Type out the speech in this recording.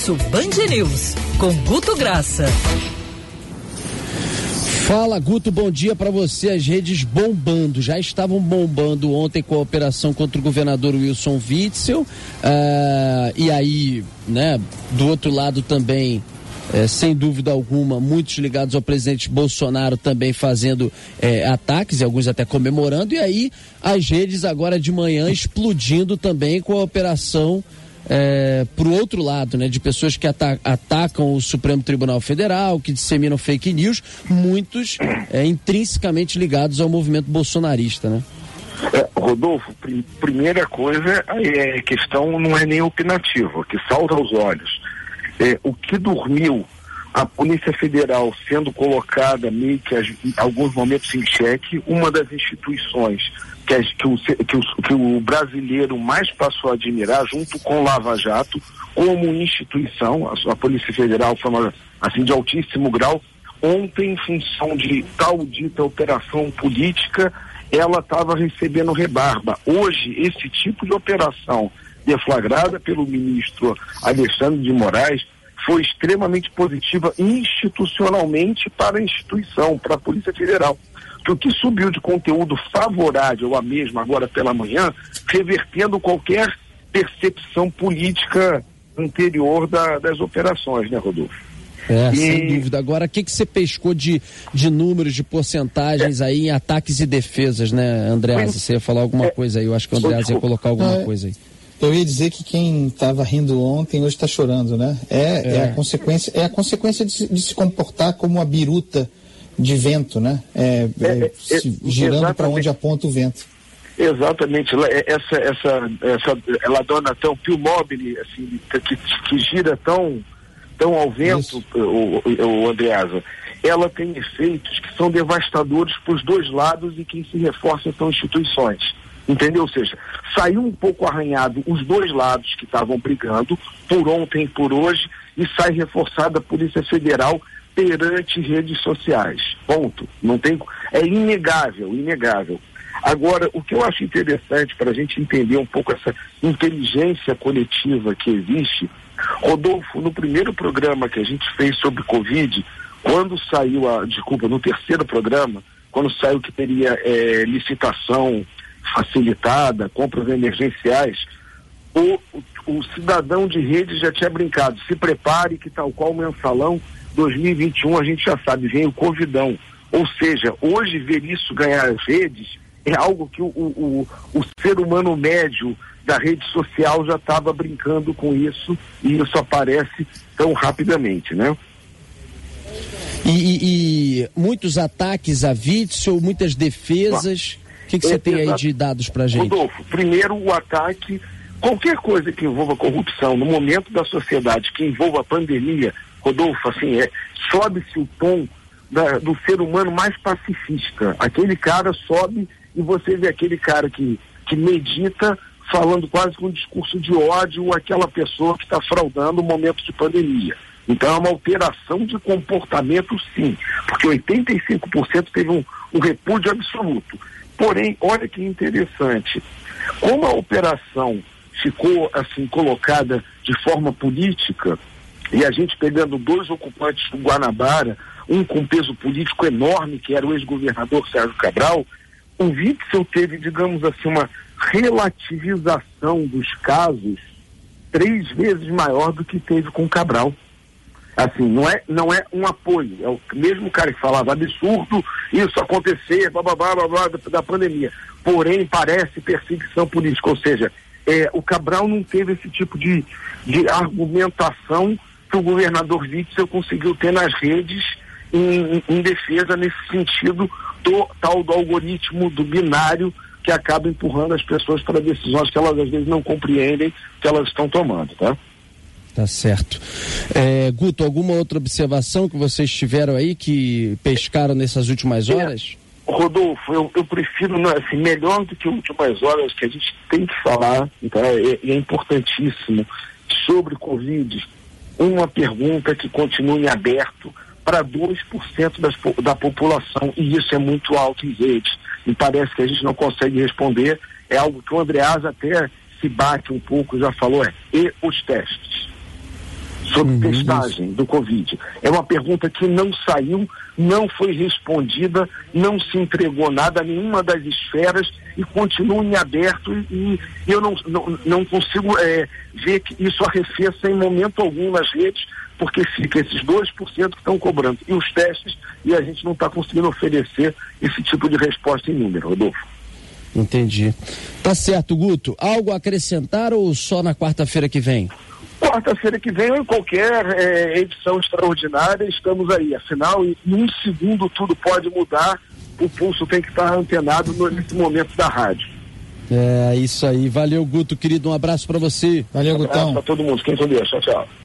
Almoço Band News, com Guto Graça. Fala Guto, bom dia para você. As redes bombando, já estavam bombando ontem com a operação contra o governador Wilson Witzel. Uh, e aí, né, do outro lado também é, sem dúvida alguma, muitos ligados ao presidente Bolsonaro também fazendo é, ataques, e alguns até comemorando, e aí as redes agora de manhã explodindo também com a operação é, para o outro lado, né, de pessoas que ata atacam o Supremo Tribunal Federal, que disseminam fake news, muitos é, intrinsecamente ligados ao movimento bolsonarista, né? É, Rodolfo, prim primeira coisa é a questão não é nem opinativa, que salta aos olhos. É, o que dormiu a Polícia Federal sendo colocada meio que em alguns momentos em xeque, uma das instituições que, que, o, que, o, que o brasileiro mais passou a admirar, junto com Lava Jato, como instituição, a, a Polícia Federal foi uma, assim de altíssimo grau. Ontem, em função de tal dita operação política, ela estava recebendo rebarba. Hoje, esse tipo de operação deflagrada pelo ministro Alexandre de Moraes foi extremamente positiva institucionalmente para a instituição, para a Polícia Federal que o que subiu de conteúdo favorável a mesma agora pela manhã, revertendo qualquer percepção política anterior da, das operações, né, Rodolfo? É, e... sem dúvida. Agora, o que, que você pescou de, de números, de porcentagens é. aí em ataques e defesas, né, Andreas? Você ia falar alguma é. coisa aí, eu acho que o Andreas ia colocar alguma é. coisa aí. Eu ia dizer que quem estava rindo ontem hoje está chorando, né? É, é, é. a consequência, é a consequência de, de se comportar como uma biruta de vento, né? É, é, é, é girando para onde aponta o vento. Exatamente, é, essa, essa, essa ela dona tão Pio Mobile, assim, que, que gira tão, tão ao vento, o, o, o Andreasa, ela tem efeitos que são devastadores para os dois lados e quem se reforça são instituições. Entendeu? Ou seja, saiu um pouco arranhado os dois lados que estavam brigando, por ontem e por hoje, e sai reforçada a Polícia Federal perante redes sociais. Ponto. Não tem, é inegável, inegável. Agora, o que eu acho interessante para a gente entender um pouco essa inteligência coletiva que existe, Rodolfo, no primeiro programa que a gente fez sobre Covid, quando saiu a, desculpa, no terceiro programa, quando saiu que teria é, licitação facilitada, compras emergenciais, o, o, o cidadão de rede já tinha brincado, se prepare que tal qual mensalão 2021 a gente já sabe, vem o Covidão. Ou seja, hoje ver isso ganhar as redes é algo que o, o, o, o ser humano médio da rede social já estava brincando com isso e isso aparece tão rapidamente, né? E, e, e muitos ataques a Witzel, muitas defesas. O que, você tem aí de dados para gente? Rodolfo, primeiro o ataque, qualquer coisa que envolva corrupção no momento da sociedade, que envolva a pandemia, Rodolfo, assim, é, sobe-se o tom da, do ser humano mais pacifista. Aquele cara sobe e você vê aquele cara que, que medita falando quase com um discurso de ódio aquela pessoa que está fraudando o momento de pandemia. Então é uma alteração de comportamento sim, porque 85% teve um, um repúdio absoluto. Porém, olha que interessante, como a operação ficou assim colocada de forma política, e a gente pegando dois ocupantes do Guanabara, um com peso político enorme, que era o ex-governador Sérgio Cabral, o Witzel teve, digamos assim, uma relativização dos casos três vezes maior do que teve com Cabral. Assim, não é, não é um apoio, é o mesmo cara que falava absurdo isso acontecer, blá, blá, blá, blá, blá da, da pandemia. Porém, parece perseguição política, ou seja, é, o Cabral não teve esse tipo de, de argumentação que o governador Witzel conseguiu ter nas redes em, em, defesa nesse sentido do tal do algoritmo do binário que acaba empurrando as pessoas para decisões que elas às vezes não compreendem que elas estão tomando, tá? Tá certo. É, Guto, alguma outra observação que vocês tiveram aí que pescaram nessas últimas horas? É, Rodolfo, eu, eu prefiro, né, assim, melhor do que últimas horas, que a gente tem que falar, tá? é, é importantíssimo, sobre Covid, uma pergunta que continue aberto para 2% das, da população, e isso é muito alto em rede. E parece que a gente não consegue responder. É algo que o Andreas até se bate um pouco, já falou, é, e os testes? Sobre uhum, testagem isso. do Covid. É uma pergunta que não saiu, não foi respondida, não se entregou nada a nenhuma das esferas e continua em aberto e, e eu não, não, não consigo é, ver que isso arrefeça em momento algum nas redes, porque fica esses 2% que estão cobrando e os testes e a gente não está conseguindo oferecer esse tipo de resposta em número, Rodolfo. Entendi. Tá certo, Guto. Algo a acrescentar ou só na quarta-feira que vem? Quarta-feira que vem ou em qualquer é, edição extraordinária, estamos aí. Afinal, em um segundo tudo pode mudar, o pulso tem que estar antenado nesse momento da rádio. É, isso aí. Valeu, Guto, querido. Um abraço para você. Valeu, um abraço Gutão. para todo mundo. Quem com Deus. Tchau, tchau.